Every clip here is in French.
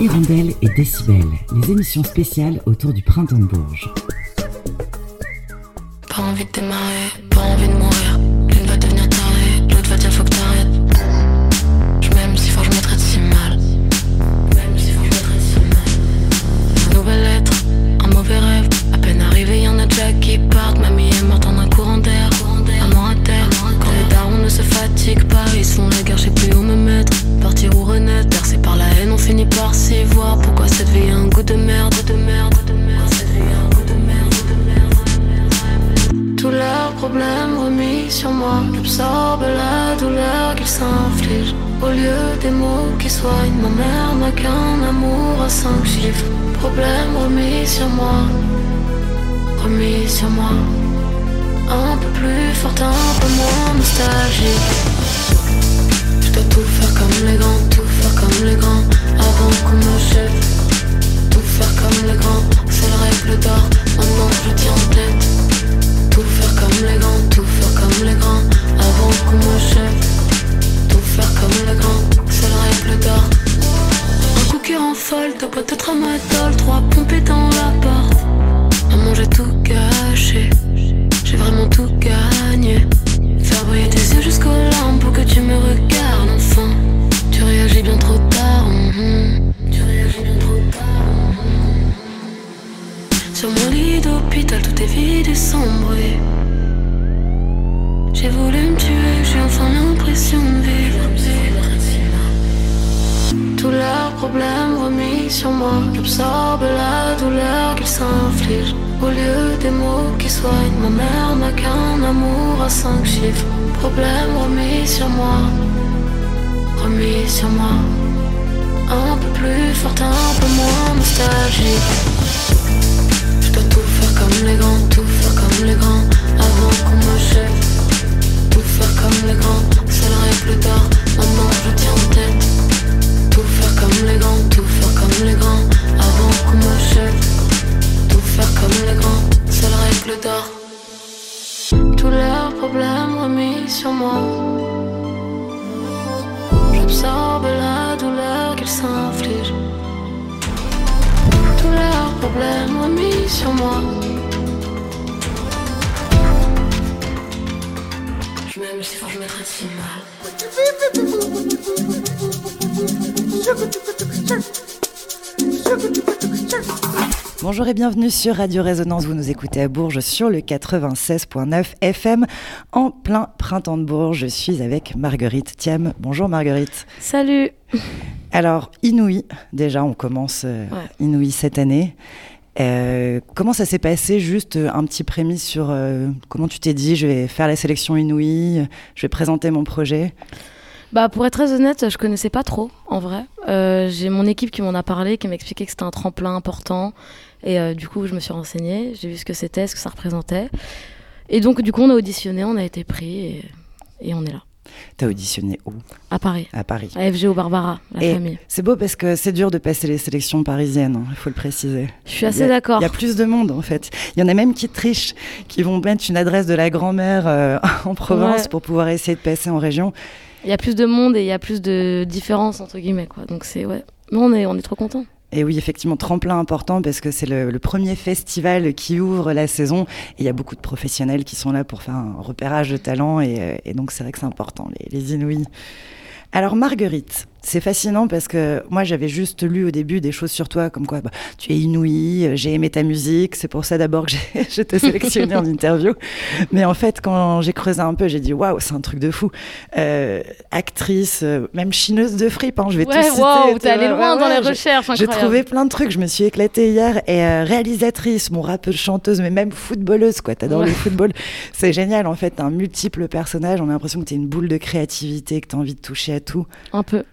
Hirondelle et Décibel, les émissions spéciales autour du printemps de Bourges. Pas envie de démarrer, pas envie de mourir. De merde, de merde, de merde. Cette vie a un goût de merde, de merde, de merde. Tous leurs problèmes remis sur moi, j'absorbe la douleur qu'ils s'infligent. Au lieu des mots qui soignent, ma mère n'a qu'un amour à cinq chiffres. Problèmes remis sur moi, remis sur moi. Un peu plus fort, un peu moins nostalgique. Je dois tout faire comme les grands, tout faire comme les grands, avant qu'on me chève. Faire comme les grands, c'est la règle d'or, maintenant je tiens en tête. Problèmes remis sur moi, j'absorbe la douleur qu'ils s'infligent. Au lieu des mots qui soignent, ma mère n'a qu'un amour à cinq chiffres. Problèmes remis sur moi, remis sur moi. Un peu plus fort, un peu moins nostalgique. Je dois tout faire comme les grands, tout faire comme les grands, avant qu'on me chève. Tout faire comme les grands, c'est la règle d'or, maintenant je tiens en tête. Les grands, tout faire comme les grands, avant qu'on me chève. Tout faire comme les grands, la règle d'or. Tous leurs problèmes remis sur moi. J'absorbe la douleur qu'ils s'infligent. Tous leurs problèmes remis sur moi. Je m'aime faut que je me traite si mal. Bonjour et bienvenue sur Radio Résonance. Vous nous écoutez à Bourges sur le 96.9 FM en plein printemps de Bourges. Je suis avec Marguerite Thiam. Bonjour Marguerite. Salut Alors, Inouï, déjà, on commence euh, Ouais. Inouï cette année. Euh, comment ça s'est passé? Juste euh, un petit prémisse sur euh, comment tu t'es dit je vais faire la sélection Inouï, je vais présenter mon projet. Bah pour être très honnête, je connaissais pas trop en vrai. Euh, j'ai mon équipe qui m'en a parlé, qui m'expliquait que c'était un tremplin important. Et euh, du coup, je me suis renseignée, j'ai vu ce que c'était, ce que ça représentait. Et donc du coup, on a auditionné, on a été pris et, et on est là. T'as auditionné où? À Paris. À Paris. À FGO Barbara, la Et famille. C'est beau parce que c'est dur de passer les sélections parisiennes, hein, il faut le préciser. Je suis assez d'accord. Il y a plus de monde en fait. Il y en a même qui trichent, qui vont mettre une adresse de la grand-mère euh, en province Ouais. pour pouvoir essayer de passer en région. Il y a plus de monde et il y a plus de différences entre guillemets quoi. Donc c'est ouais. Mais on est on est trop contents. Et oui, effectivement, tremplin important parce que c'est le, premier festival qui ouvre la saison. Et il y a beaucoup de professionnels qui sont là pour faire un repérage de talent. Et, euh, donc, c'est vrai que c'est important, les Inouïs. Alors, Marguerite, c'est fascinant parce que moi, j'avais juste lu au début des choses sur toi, comme quoi bah, tu es inouïe, euh, j'ai aimé ta musique. C'est pour ça d'abord que je t'ai sélectionné en interview. Mais en fait, quand j'ai creusé un peu, j'ai dit waouh, c'est un truc de fou. Euh, actrice, euh, même chineuse de fripe, hein, je vais tout Ouais, citer. waouh, tu t'es allé loin ouais, dans ouais, les j'ai- recherches. j'ai trouvé plein de trucs, je me suis éclatée hier. Et euh, réalisatrice, mon rappeuse, chanteuse, mais même footballeuse, quoi. T'adores le football. C'est génial, en fait. Un multiple personnage. On a l'impression que t'es une boule de créativité, que t'as envie de toucher à tout. Un peu.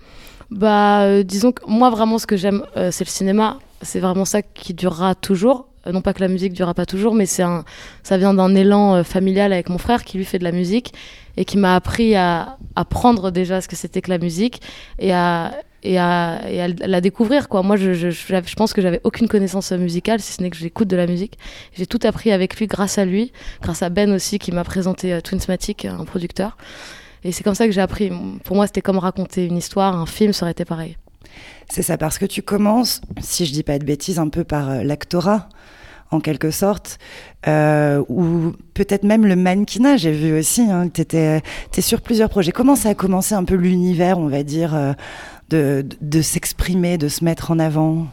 Bah, euh, disons que moi, vraiment, ce que j'aime, euh, c'est le cinéma. C'est vraiment ça qui durera toujours. Euh, non pas que la musique durera pas toujours, mais c'est un, ça vient d'un élan familial avec mon frère qui lui fait de la musique et qui m'a appris à apprendre déjà ce que c'était que la musique et à et à, et à la découvrir quoi. Moi, je, je, pense que j'avais aucune connaissance musicale, si ce n'est que j'écoute de la musique. J'ai tout appris avec lui, grâce à lui, grâce à Ben aussi qui m'a présenté Twinsmatic, un producteur. Et c'est comme ça que j'ai appris. Pour moi, c'était comme raconter une histoire, un film, ça aurait été pareil. C'est ça, parce que tu commences, si je dis pas de bêtises, un peu par euh, l'actorat, en quelque sorte, euh, ou peut-être même le mannequinat, j'ai vu aussi, hein, tu es sur plusieurs projets. Comment ça a commencé un peu l'univers, on va dire, euh, de, de s'exprimer, de se mettre en avant?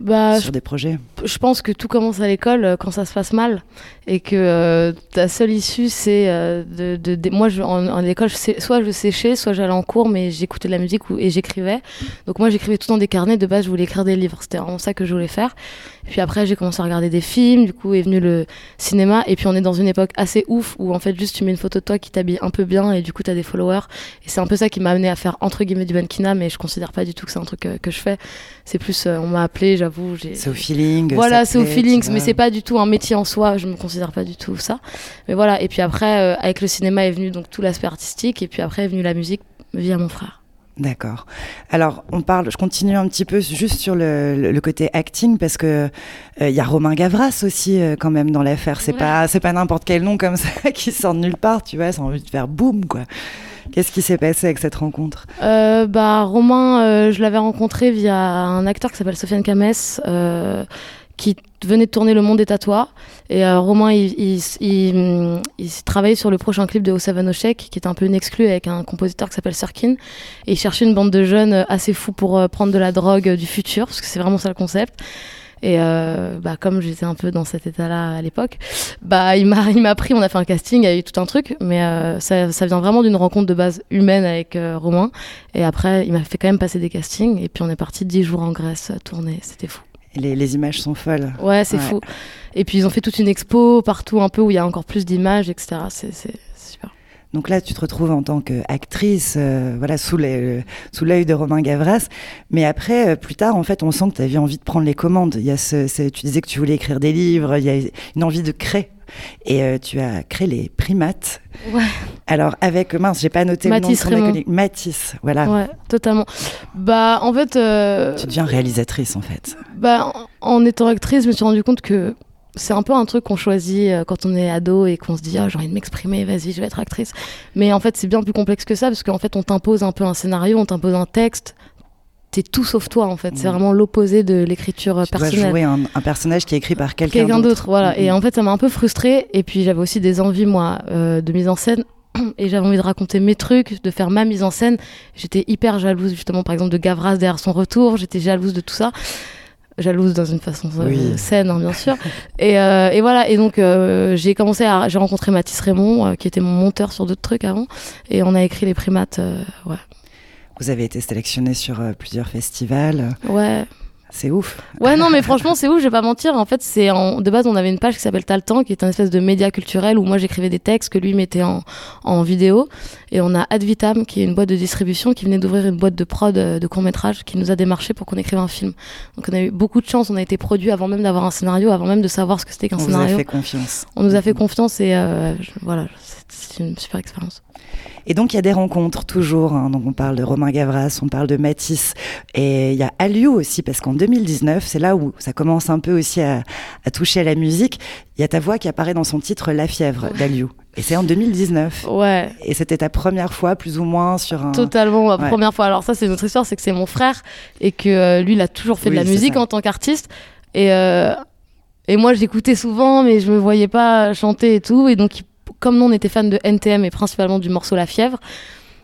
Bah, sur des projets. je pense que tout commence à l'école euh, quand ça se passe mal et que euh, ta seule issue c'est euh, de, de, de- moi je, en, en école je sais- soit je séchais soit j'allais en cours mais j'écoutais de la musique ou, et j'écrivais. Donc moi j'écrivais tout dans des carnets. De base je voulais écrire des livres. C'était vraiment ça que je voulais faire puis après j'ai commencé à regarder des films du coup est venu le cinéma et puis on est dans une époque assez ouf où en fait juste tu mets une photo de toi qui t'habille un peu bien et du coup t'as des followers et c'est un peu ça qui m'a amené à faire entre guillemets du mannequinat mais je considère pas du tout que c'est un truc que, que je fais c'est plus euh, on m'a appelé j'avoue C'est au feeling voilà, c'est au feeling, mais c'est pas du tout un métier en soi. Je me considère pas du tout ça. Mais voilà. Et puis après, euh, avec le cinéma est venu donc tout l'aspect artistique, et puis après est venue la musique via mon frère. D'accord. Alors, on parle, je continue un petit peu juste sur le, le- côté acting parce que il y a Romain Gavras aussi euh, quand même dans l'affaire. C'est Ouais. pas, c'est pas n'importe quel nom comme ça qui sort de nulle part, tu vois. C'est envie de faire boum quoi. Qu'est-ce qui s'est passé avec cette rencontre? Euh, bah Romain, euh, je l'avais rencontré via un acteur qui s'appelle Sofiane Kames, euh, qui venait de tourner Le Monde des Tatouages. Et euh, Romain, il, il, il, il travaillait sur le prochain clip de O7 Oshek, qui était un peu une exclue avec un compositeur qui s'appelle Sirkin. Et il cherchait une bande de jeunes euh, assez fous pour euh, prendre de la drogue du futur, parce que c'est vraiment ça le concept. Et bah, comme j'étais un peu dans cet état-là à l'époque, bah, il m'a pris, on a fait un casting, il y a eu tout un truc, mais ça, ça vient vraiment d'une rencontre de base humaine avec Romain. Et après, il m'a fait quand même passer des castings, et puis on est parti dix jours en Grèce à tourner, c'était fou. Les, les images sont folles. Ouais, c'est Ouais. fou. Et puis ils ont fait toute une expo partout un peu où il y a encore plus d'images, etc. C'est super. Donc là, tu te retrouves en tant qu'actrice, euh, voilà, sous l'œil de Romain Gavras. Mais après, euh, plus tard, en fait, on sent que tu avais envie de prendre les commandes. Il y a ce, ce- tu disais que tu voulais écrire des livres. Il y a une envie de créer. Et euh, tu as créé les primates. Ouais. Alors avec mince, j'ai pas noté Mathis le nom de ton. Mathis, voilà. Ouais, totalement. Bah, en fait, euh, Tu deviens réalisatrice en fait. bah, en, en étant actrice, je me suis rendu compte que c'est un peu un truc qu'on choisit euh, quand on est ado et qu'on se dit ah, j'ai envie de m'exprimer, vas-y, je vais être actrice. Mais en fait, c'est bien plus complexe que ça parce qu'en fait, on t'impose un peu un scénario, on t'impose un texte. T'es tout sauf toi en fait. C'est Mhm. vraiment l'opposé de l'écriture euh, Tu dois personnelle. jouer un, un personnage qui est écrit par quelqu'un quelqu'un d'autre, voilà. Mhm. Et en fait, ça m'a un peu frustrée. Et puis, j'avais aussi des envies, moi, euh, de mise en scène. Et j'avais envie de raconter mes trucs, de faire ma mise en scène. J'étais hyper jalouse, justement, par exemple, de Gavras derrière son retour. J'étais jalouse de tout ça. Jalouse dans une façon euh, Oui. saine, hein, bien sûr. et, euh, et voilà. Et donc, j'ai commencé à. J'ai rencontré Mathis Raymond, qui était mon monteur sur d'autres trucs avant. Et on a écrit les primates. ouais. Vous avez été sélectionné sur euh, plusieurs festivals. Ouais. C'est ouf. Ouais, non, mais franchement, c'est ouf, je vais pas mentir. En fait, c'est en... de base, on avait une page qui s'appelle temps, qui est un espèce de média culturel où moi j'écrivais des textes que lui mettait en, en vidéo. Et on a Advitam, qui est une boîte de distribution, qui venait d'ouvrir une boîte de prod euh, de court-métrage, qui nous a démarché pour qu'on écrive un film. Donc on a eu beaucoup de chance, on a été produit avant même d'avoir un scénario, avant même de savoir ce que c'était qu'un On vous a scénario. fait confiance. On nous a fait confiance et euh, je- voilà, c'est une super expérience. Et donc, il y a des rencontres toujours. hein. Donc, on parle de Romain Gavras, on parle de Matisse. Et il y a Aliou aussi, parce qu'en 2019, c'est là où ça commence un peu aussi à, à toucher à la musique. Il y a ta voix qui apparaît dans son titre La fièvre d'Aliou. Et c'est en 2019. Ouais, Et c'était ta première fois, plus ou moins, sur un. Totalement, ma Ouais. première fois. Alors ça, c'est notre histoire, c'est que c'est mon frère et que euh, lui, il a toujours fait Oui, de la musique ça. en tant qu'artiste. Et, euh, et moi, j'écoutais souvent, mais je me voyais pas chanter et tout. Et donc, il- comme nous, on était fans de NTM et principalement du morceau La Fièvre,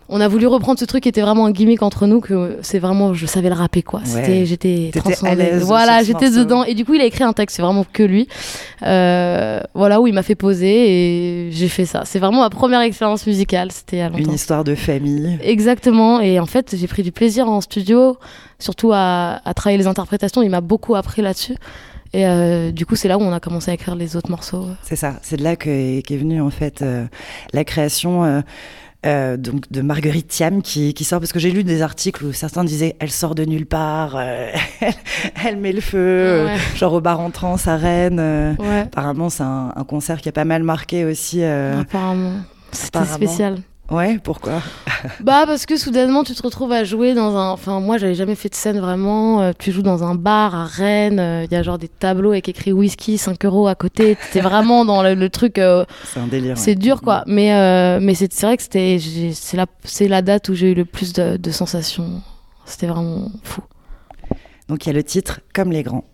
on a voulu reprendre ce truc qui était vraiment un gimmick entre nous, que c'est vraiment, je savais le rapper quoi. C'était, j'étais à transcendée. Voilà, j'étais dedans. Et du coup, il a écrit un texte, c'est vraiment que lui. Euh, voilà, où il m'a fait poser et j'ai fait ça. C'est vraiment ma première expérience musicale. C'était longtemps. Une histoire de famille. Exactement. Et en fait, j'ai pris du plaisir en studio, surtout à, à travailler les interprétations. Il m'a beaucoup appris là-dessus. Et euh, du coup, c'est là où on a commencé à écrire les autres morceaux. C'est ça. C'est de là que- qu'est venue, en fait, euh, la création. euh, euh, donc de Marguerite Thiam qui, qui sort parce que j'ai lu des articles où certains disaient elle sort de nulle part euh, elle, elle met le feu euh, Ouais. genre au bar en trans à Rennes euh. Ouais, apparemment c'est un, un concert qui a pas mal marqué aussi euh. apparemment. C'était spécial. Ouais pourquoi? Bah parce que soudainement tu te retrouves à jouer dans un... Enfin moi j'avais jamais fait de scène vraiment. Euh, tu joues dans un bar à Rennes. euh, Il y a genre des tableaux avec écrit whisky 5 euros à côté. T'es vraiment dans le, le truc... euh, c'est un délire C'est ouais. dur quoi, mais euh, mais c'est c'est vrai que c'était c'est la c'est la date où j'ai eu le plus de, de sensations C'était vraiment fou. Donc il y a le titre Comme les grands.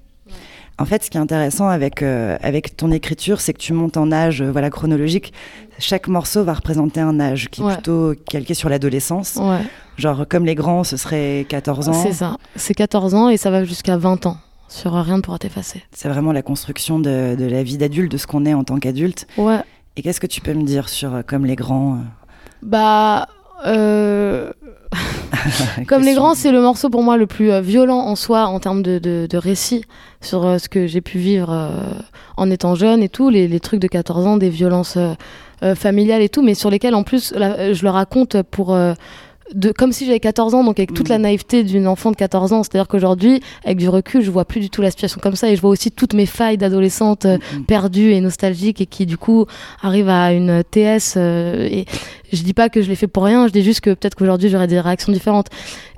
En fait, ce qui est intéressant avec, euh, avec ton écriture, c'est que tu montes en âge euh, voilà, chronologique. Chaque morceau va représenter un âge qui est Ouais. plutôt calqué sur l'adolescence. Ouais, Genre, comme les grands, ce serait 14 ans. c'est ça. C'est 14 ans et ça va jusqu'à 20 ans. Sur Rien ne pourra t'effacer. C'est vraiment la construction de, de la vie d'adulte, de ce qu'on est en tant qu'adulte. Ouais. Et qu'est-ce que tu peux me dire sur euh, Comme les grands euh, Bah. euh, Comme les grands, c'est le morceau pour moi le plus euh, violent en soi en termes de, de, de récit sur euh, ce que j'ai pu vivre euh, en étant jeune et tout, les, les trucs de 14 ans, des violences familiales et tout, mais sur lesquelles en plus je le raconte pour. Euh, de, comme si j'avais 14 ans, donc avec toute la naïveté d'une enfant de 14 ans. C'est-à-dire qu'aujourd'hui, avec du recul, je vois plus du tout la situation comme ça et je vois aussi toutes mes failles d'adolescente euh, Mm, mm. perdue et nostalgique et qui du coup arrive à une TS euh, et je dis pas que je l'ai fait pour rien je dis juste que peut-être qu'aujourd'hui j'aurais des réactions différentes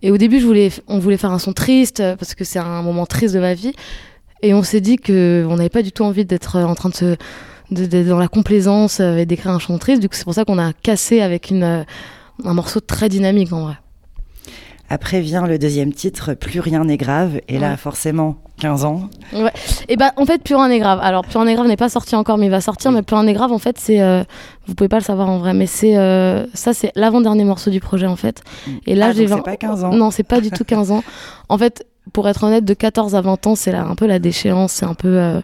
et au début je voulais on voulait faire un son triste euh, parce que c'est un moment triste de ma vie et on s'est dit que on n'avait pas du tout envie d'être en train de se de- dans la complaisance euh, et d'écrire un chant triste du coup c'est pour ça qu'on a cassé avec une euh, un morceau très dynamique en vrai Après vient le deuxième titre, Plus rien n'est grave. Et là, Ouais. forcément, 15 ans. Et ben en fait, Plus rien n'est grave. Alors, Plus rien n'est grave n'est pas sorti encore, mais il va sortir. Mais Plus rien n'est grave, en fait, c'est. euh, vous pouvez pas le savoir en vrai, mais c'est. euh, ça, c'est l'avant-dernier morceau du projet, en fait. Et là, Ah, j'ai donc 20 c'est pas 15 ans. Non, c'est pas du tout 15 ans. En fait, pour être honnête, de 14 à 20 ans, c'est là, un peu la déchéance. C'est un peu. euh,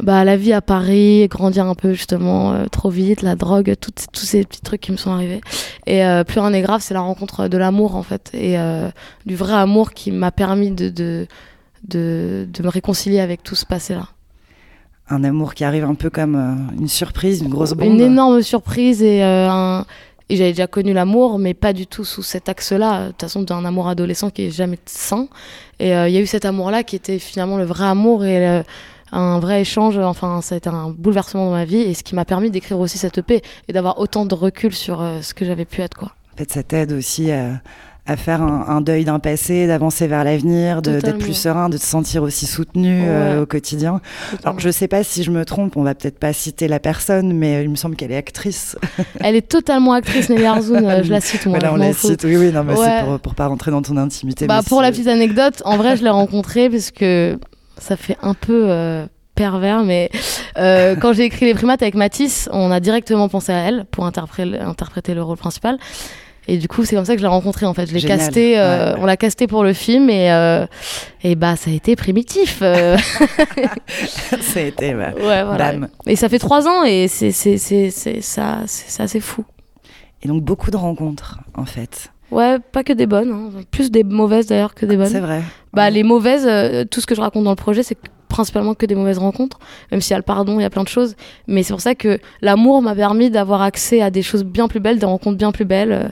bah, la vie à Paris, grandir un peu justement euh, trop vite, la drogue, tous ces petits trucs qui me sont arrivés. Et euh, plus rien n'est grave, c'est la rencontre de l'amour en fait, et euh, du vrai amour qui m'a permis de, de, de, de me réconcilier avec tout ce passé-là. Un amour qui arrive un peu comme une surprise, une grosse bombe. Une énorme surprise et un... Et j'avais déjà connu l'amour, mais pas du tout sous cet axe-là. De toute façon, d'un amour adolescent qui est jamais sain. Et il y a eu cet amour-là qui était finalement le vrai amour et un vrai échange. Enfin, ça a été un bouleversement dans ma vie et ce qui m'a permis d'écrire aussi cette EP et d'avoir autant de recul sur euh, ce que j'avais pu être, quoi. En fait, ça t'aide aussi à, à faire un, un deuil d'un passé, d'avancer vers l'avenir, d'être Totalement. plus serein, de te sentir aussi soutenu euh, au quotidien. Alors, je sais pas si je me trompe, on va peut-être pas citer la personne, mais il me semble qu'elle est actrice. Elle est totalement actrice, Nelly Arzoun. euh, je la cite, moi. voilà, on la cite. Oui, oui, non, mais Ouais. c'est pour, pour pas rentrer dans ton intimité. Bah, pour la petite anecdote, en vrai, je l'ai rencontrée parce que ça fait un peu euh, pervers, mais euh, quand j'ai écrit Les Primates avec Matisse, on a directement pensé à elle pour interpré- interpréter le rôle principal. Et du coup, c'est comme ça que je l'ai rencontrée en fait. Je l'ai casté, euh, Ouais. on l'a casté pour le film et, euh, et bah ça a été primitif. ça a été, bah, ouais, voilà. Et ça fait trois ans et c'est ça, c'est c'est assez fou. Et donc, beaucoup de rencontres, en fait. Ouais, pas que des bonnes, hein. plus des mauvaises d'ailleurs que des bonnes. C'est vrai. Bah, Ouais. les mauvaises, euh, tout ce que je raconte dans le projet, c'est principalement que des mauvaises rencontres, même s'il y a le pardon, il y a plein de choses. Mais c'est pour ça que l'amour m'a permis d'avoir accès à des choses bien plus belles, des rencontres bien plus belles. euh,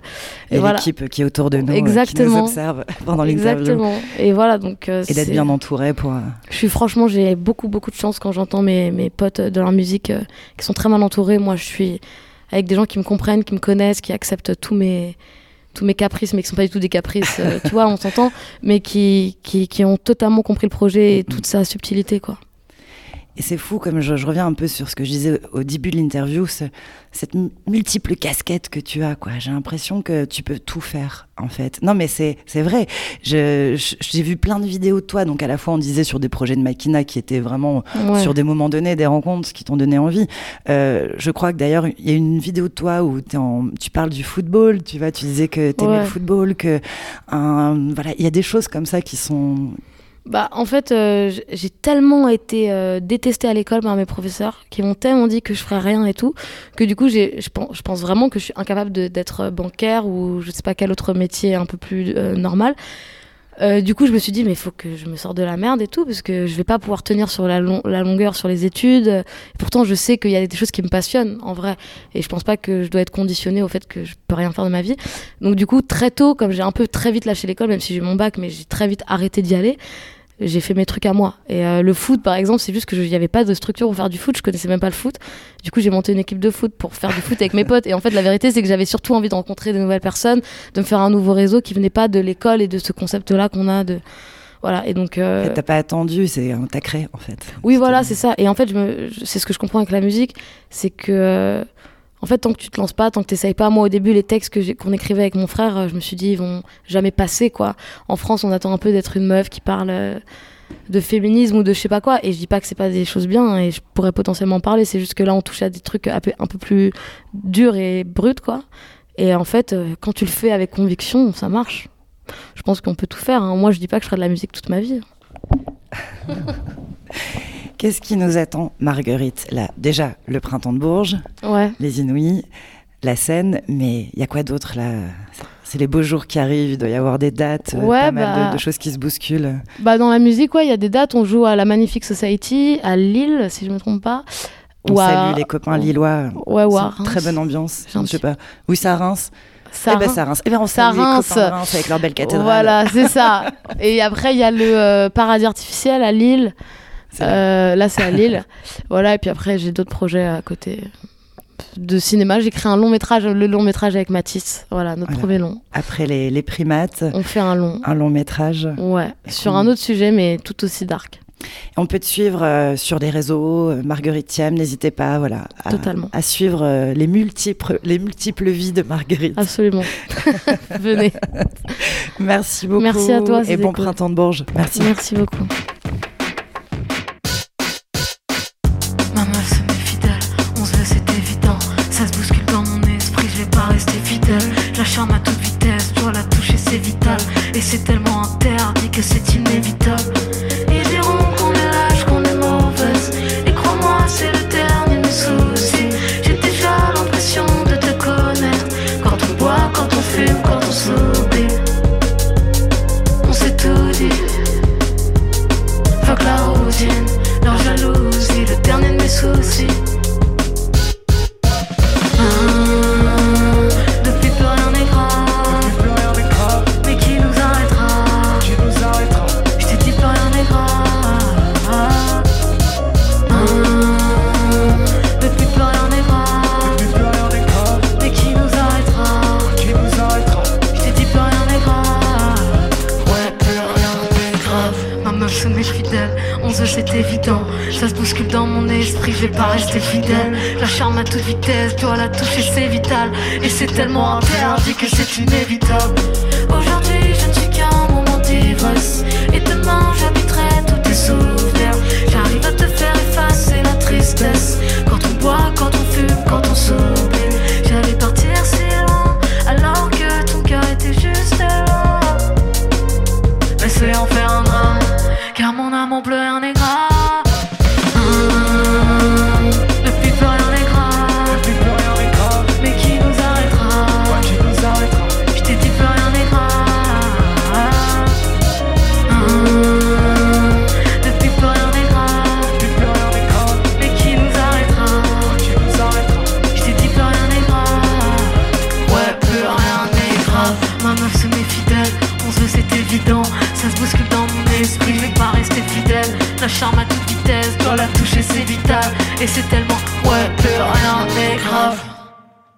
Et, voilà. l'équipe qui est autour de nous, euh, qui Exactement. nous observe pendant l'interview. Exactement. Et voilà, donc. euh, Et d'être bien entouré pour. Je suis franchement, j'ai beaucoup, beaucoup de chance quand j'entends mes, mes potes de leur musique euh, qui sont très mal entourés. Moi, je suis avec des gens qui me comprennent, qui me connaissent, qui acceptent tous mes tous mes caprices, mais qui sont pas du tout des caprices, euh, tu vois, on s'entend, mais qui, qui, qui ont totalement compris le projet et toute sa subtilité, quoi. Et c'est fou, comme je, je reviens un peu sur ce que je disais au début de l'interview, ce- cette multiple casquette que tu as, quoi. J'ai l'impression que tu peux tout faire, en fait. Non, mais c'est c'est vrai. J'ai vu plein de vidéos de toi, donc à la fois on disait sur des projets de Makina qui étaient vraiment Ouais. sur des moments donnés, des rencontres qui t'ont donné envie. Euh, je crois que d'ailleurs, il y a une vidéo de toi où en- tu parles du football, tu vois, tu disais que t'aimais Ouais. le football, que un- voilà, il y a des choses comme ça qui sont Bah, en fait, euh, j'ai tellement été euh, détestée à l'école par mes professeurs qui m'ont tellement dit que je ferais rien et tout, que du coup, je pense, vraiment que je suis incapable d'être bancaire ou je sais pas quel autre métier un peu plus euh, normal. Euh, du coup, je me suis dit, mais il faut que je me sorte de la merde et tout, parce que je vais pas pouvoir tenir sur la, long- la longueur sur les études. Et pourtant, je sais qu'il y a des choses qui me passionnent, en vrai. Et je pense pas que je dois être conditionnée au fait que je peux rien faire de ma vie. Donc, du coup, très tôt, comme j'ai un peu très vite lâché l'école, même si j'ai eu mon bac, mais j'ai très vite arrêté d'y aller, j'ai fait mes trucs à moi. Et euh, le foot, par exemple, c'est juste que n'y avait pas de structure pour faire du foot. Je connaissais même pas le foot. Du coup, j'ai monté une équipe de foot pour faire du foot avec mes potes. Et en fait, la vérité, c'est que j'avais surtout envie de rencontrer de nouvelles personnes, de me faire un nouveau réseau qui venait pas de l'école et de ce concept-là qu'on a de voilà. Et donc. euh, En fait, T'as pas attendu, c'est t'as créé en fait. oui, voilà, c'est ça. Et en fait, je me, c'est ce que je comprends avec la musique, c'est que, en en fait, tant que tu te lances pas, tant que t'essayes pas, moi au début, les textes qu'on écrivait avec mon frère, euh, je me suis dit, ils vont jamais passer, quoi. En France, on attend un peu d'être une meuf qui parle euh, de féminisme ou de je sais pas quoi. Et je dis pas que c'est pas des choses bien hein, et je pourrais potentiellement parler. C'est juste que là, on touche à des trucs un peu, plus durs et bruts, quoi. Et en fait, euh, quand tu le fais avec conviction, ça marche. Je pense qu'on peut tout faire. hein. Moi, je dis pas que je ferai de la musique toute ma vie. Qu'est-ce qui nous attend, Marguerite? Là, déjà, le printemps de Bourges, Ouais. les Inouïs, la scène, mais il y a quoi d'autre là? C'est les beaux jours qui arrivent, il doit y avoir des dates, euh, Ouais, pas mal bah- de, de choses qui se bousculent. Bah, dans la musique, ouais, il y a des dates. On joue à la Magnifique Society, à Lille, si je me trompe pas. On Ou à- salue les copains lillois. Ouais, ou à très bonne ambiance. Je sais pas. Oui, ça à Reims. Ça eh ben, ça à Reims. Eh ben, on salue les Reims. copains de Reims avec leur belle cathédrale. Voilà, c'est ça. Et après, il y a le euh, Paradis Artificiel à Lille. Euh, là, c'est à Lille. voilà, et puis après, j'ai d'autres projets à côté de cinéma. J'ai créé un long métrage, le long métrage avec Mathis. Voilà, notre Voilà. premier long. Après les, les primates, On fait un long. un long métrage. Ouais, sur un autre sujet, mais tout aussi dark. On peut te suivre euh, sur les réseaux, euh, Marguerite Thiam, n'hésitez pas voilà, à, Totalement. à suivre euh, les, multiples, les multiples vies de Marguerite. Absolument. Venez. Merci beaucoup. Merci à toi, Et bon cool. printemps de Bourges. Merci. Merci beaucoup. Ma meuf se met fidèle, on se c'est évident. Ça se bouscule dans mon esprit, je vais pas rester fidèle. La charme à toute vitesse, dois la toucher, c'est vital. Et c'est tellement interdit que c'est inévitable. Aujourd'hui, je ne suis qu'un moment d'ivresse. Et demain, j'habiterai tous tes souvenirs. J'arrive à te faire effacer la tristesse. Quand on boit, quand on fume, quand on s'oublie. J'allais partir si loin, alors que ton cœur était juste là. Mais c'est en mon bleu rien